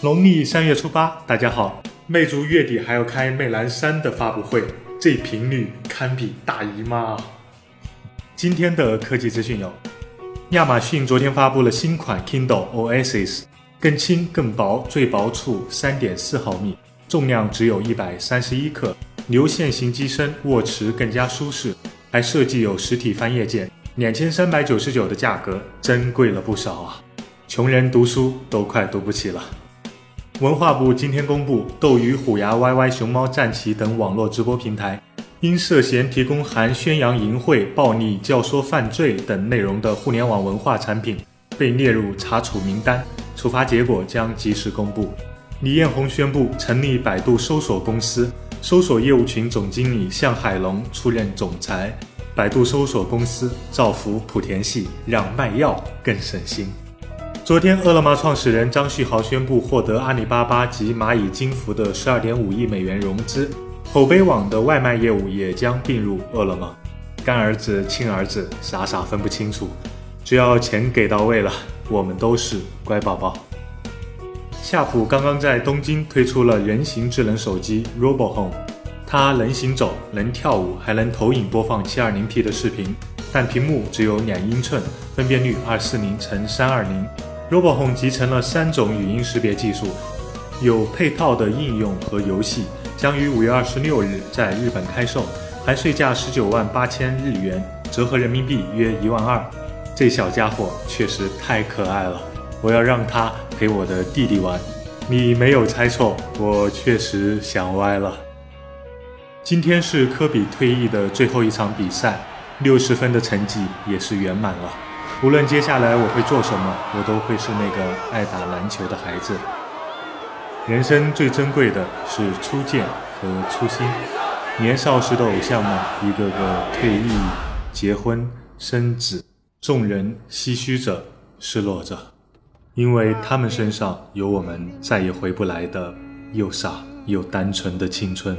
农历三月初八，大家好。魅族月底还要开魅蓝三的发布会，这频率堪比大姨妈。今天的科技资讯有：亚马逊昨天发布了新款 Kindle Oasis，更轻更薄，最薄处三点四毫米，重量只有一百三十一克，流线型机身，握持更加舒适，还设计有实体翻页键。两千三百九十九的价格，真贵了不少啊！穷人读书都快读不起了。文化部今天公布，斗鱼、虎牙、YY、熊猫、战旗等网络直播平台，因涉嫌提供含宣扬淫秽、暴力、教唆犯罪等内容的互联网文化产品，被列入查处名单，处罚结果将及时公布。李彦宏宣布成立百度搜索公司，搜索业务群总经理向海龙出任总裁。百度搜索公司造福莆田系，让卖药更省心。昨天，饿了么创始人张旭豪宣布获得阿里巴巴及蚂蚁金服的十二点五亿美元融资，口碑网的外卖业务也将并入饿了么。干儿子、亲儿子，傻傻分不清楚，只要钱给到位了，我们都是乖宝宝。夏普刚刚在东京推出了人形智能手机 Robo Home，它能行走、能跳舞，还能投影播放 720P 的视频，但屏幕只有两英寸，分辨率240乘320。RoboHome 集成了三种语音识别技术，有配套的应用和游戏，将于五月二十六日在日本开售，含税价十九万八千日元，折合人民币约一万二。这小家伙确实太可爱了，我要让它陪我的弟弟玩。你没有猜错，我确实想歪了。今天是科比退役的最后一场比赛，六十分的成绩也是圆满了。无论接下来我会做什么，我都会是那个爱打篮球的孩子。人生最珍贵的是初见和初心。年少时的偶像们一个个退役、结婚、生子，众人唏嘘着、失落着，因为他们身上有我们再也回不来的又傻又单纯的青春。